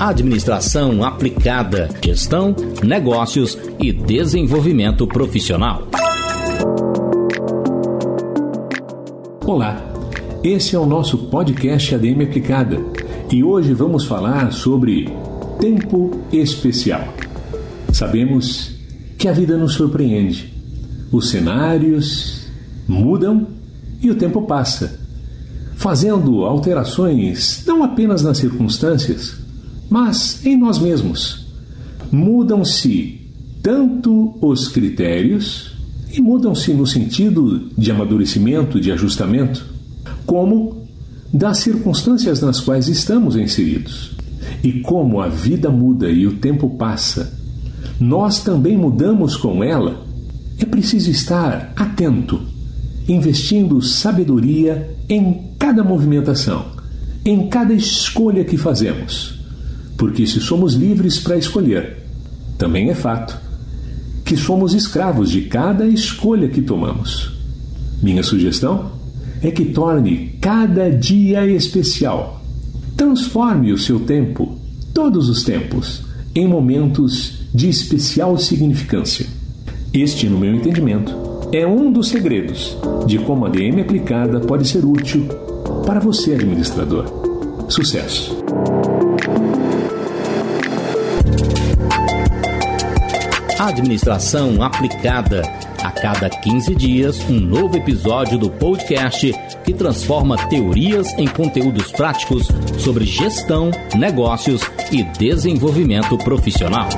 Administração aplicada, gestão, negócios e desenvolvimento profissional. Olá, esse é o nosso podcast ADM Aplicada e hoje vamos falar sobre tempo especial. Sabemos que a vida nos surpreende, os cenários mudam e o tempo passa fazendo alterações não apenas nas circunstâncias, mas em nós mesmos. Mudam-se tanto os critérios, e mudam-se no sentido de amadurecimento, de ajustamento, como das circunstâncias nas quais estamos inseridos. E como a vida muda e o tempo passa, nós também mudamos com ela, é preciso estar atento, investindo sabedoria em cada movimentação, em cada escolha que fazemos. Porque se somos livres para escolher, também é fato que somos escravos de cada escolha que tomamos. Minha sugestão é que torne cada dia especial. Transforme o seu tempo, todos os tempos, em momentos de especial significância. Este, no meu entendimento, é um dos segredos de como a DM aplicada pode ser útil para você, administrador. Sucesso! Administração aplicada. A cada 15 dias, um novo episódio do podcast que transforma teorias em conteúdos práticos sobre gestão, negócios e desenvolvimento profissional.